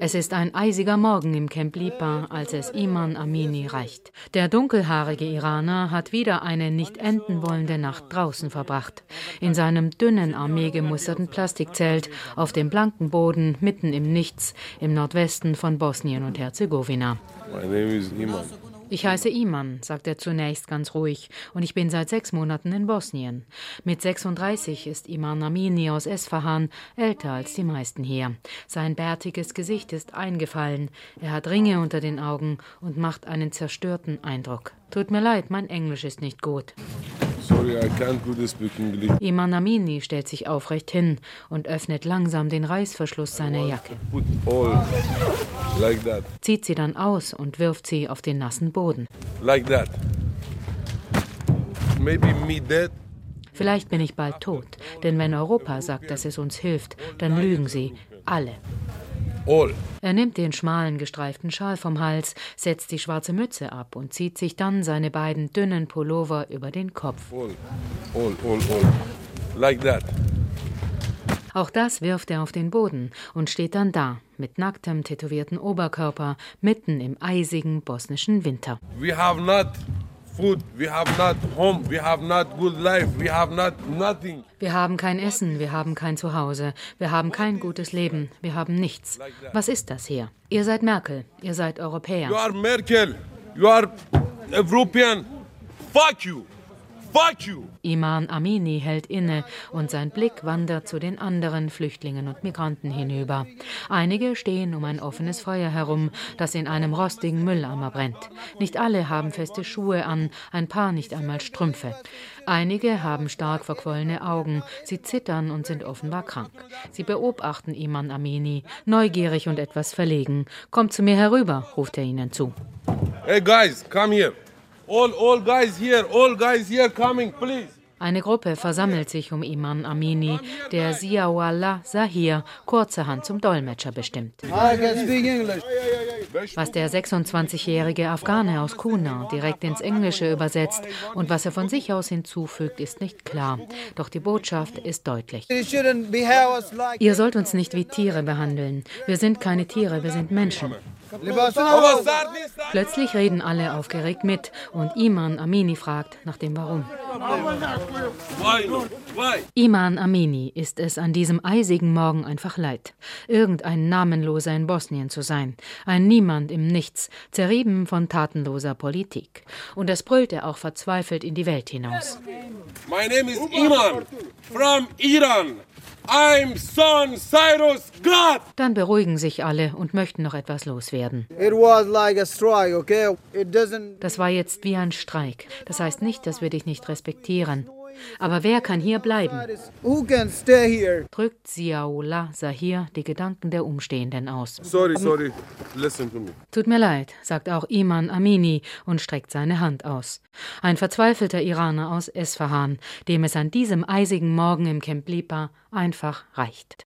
Es ist ein eisiger Morgen im Camp Lipa, als es Iman Amini reicht. Der dunkelhaarige Iraner hat wieder eine nicht enden wollende Nacht draußen verbracht. In seinem dünnen, armeegemusterten Plastikzelt auf dem blanken Boden mitten im Nichts im Nordwesten von Bosnien und Herzegowina. My name is Iman. Ich heiße Iman, sagt er zunächst ganz ruhig, und ich bin seit sechs Monaten in Bosnien. Mit 36 ist Iman Amini aus Esfahan älter als die meisten hier. Sein bärtiges Gesicht ist eingefallen, er hat Ringe unter den Augen und macht einen zerstörten Eindruck. Tut mir leid, mein Englisch ist nicht gut. Sorry, I can't do this speak English. Iman Amini stellt sich aufrecht hin und öffnet langsam den Reißverschluss seiner Jacke. Like Zieht sie dann aus und wirft sie auf den nassen Boden. Like that. Maybe me dead. Vielleicht bin ich bald tot, denn wenn Europa sagt, dass es uns hilft, dann lügen sie alle. All. Er nimmt den schmalen, gestreiften Schal vom Hals, setzt die schwarze Mütze ab und zieht sich dann seine beiden dünnen Pullover über den Kopf. All. All, all, all. Like that. Auch das wirft er auf den Boden und steht dann da, mit nacktem, tätowierten Oberkörper, mitten im eisigen bosnischen Winter. We have not food, we have not home, we have not good life, we have not nothing. Wir haben kein Essen, wir haben kein Zuhause, wir haben kein gutes Leben, wir haben nichts. Was ist das hier? Ihr seid Merkel, ihr seid Europäer. You are Merkel, you are European. Fuck you. Iman Amini hält inne und sein Blick wandert zu den anderen Flüchtlingen und Migranten hinüber. Einige stehen um ein offenes Feuer herum, das in einem rostigen Mülleimer brennt. Nicht alle haben feste Schuhe an, ein paar nicht einmal Strümpfe. Einige haben stark verquollene Augen, sie zittern und sind offenbar krank. Sie beobachten Iman Amini, neugierig und etwas verlegen. Kommt zu mir herüber, ruft er ihnen zu. Hey guys, come here. All, all guys here, all guys here coming, please. Eine Gruppe versammelt sich um Iman Amini, der Siawallah Sahir kurzerhand zum Dolmetscher bestimmt. Was der 26-jährige Afghane aus Kuna direkt ins Englische übersetzt und was er von sich aus hinzufügt, ist nicht klar. Doch die Botschaft ist deutlich. Ihr sollt uns nicht wie Tiere behandeln. Wir sind keine Tiere, wir sind Menschen. Plötzlich reden alle aufgeregt mit und Iman Amini fragt nach dem Warum. Iman Amini ist es an diesem eisigen Morgen einfach leid, irgendein Namenloser in Bosnien zu sein, ein Niemand im Nichts, zerrieben von tatenloser Politik. Und das brüllt er auch verzweifelt in die Welt hinaus. My name is Iman from Iran. I'm son Cyrus God. Dann beruhigen sich alle und möchten noch etwas loswerden. Like strike, okay? Das war jetzt wie ein Streik. Das heißt nicht, dass wir dich nicht respektieren. Aber wer kann hier bleiben? Drückt Ziaullah Sahir die Gedanken der Umstehenden aus. Sorry, sorry. Listen to me. Tut mir leid, sagt auch Iman Amini und streckt seine Hand aus. Ein verzweifelter Iraner aus Esfahan, dem es an diesem eisigen Morgen im Camp Lipa einfach reicht.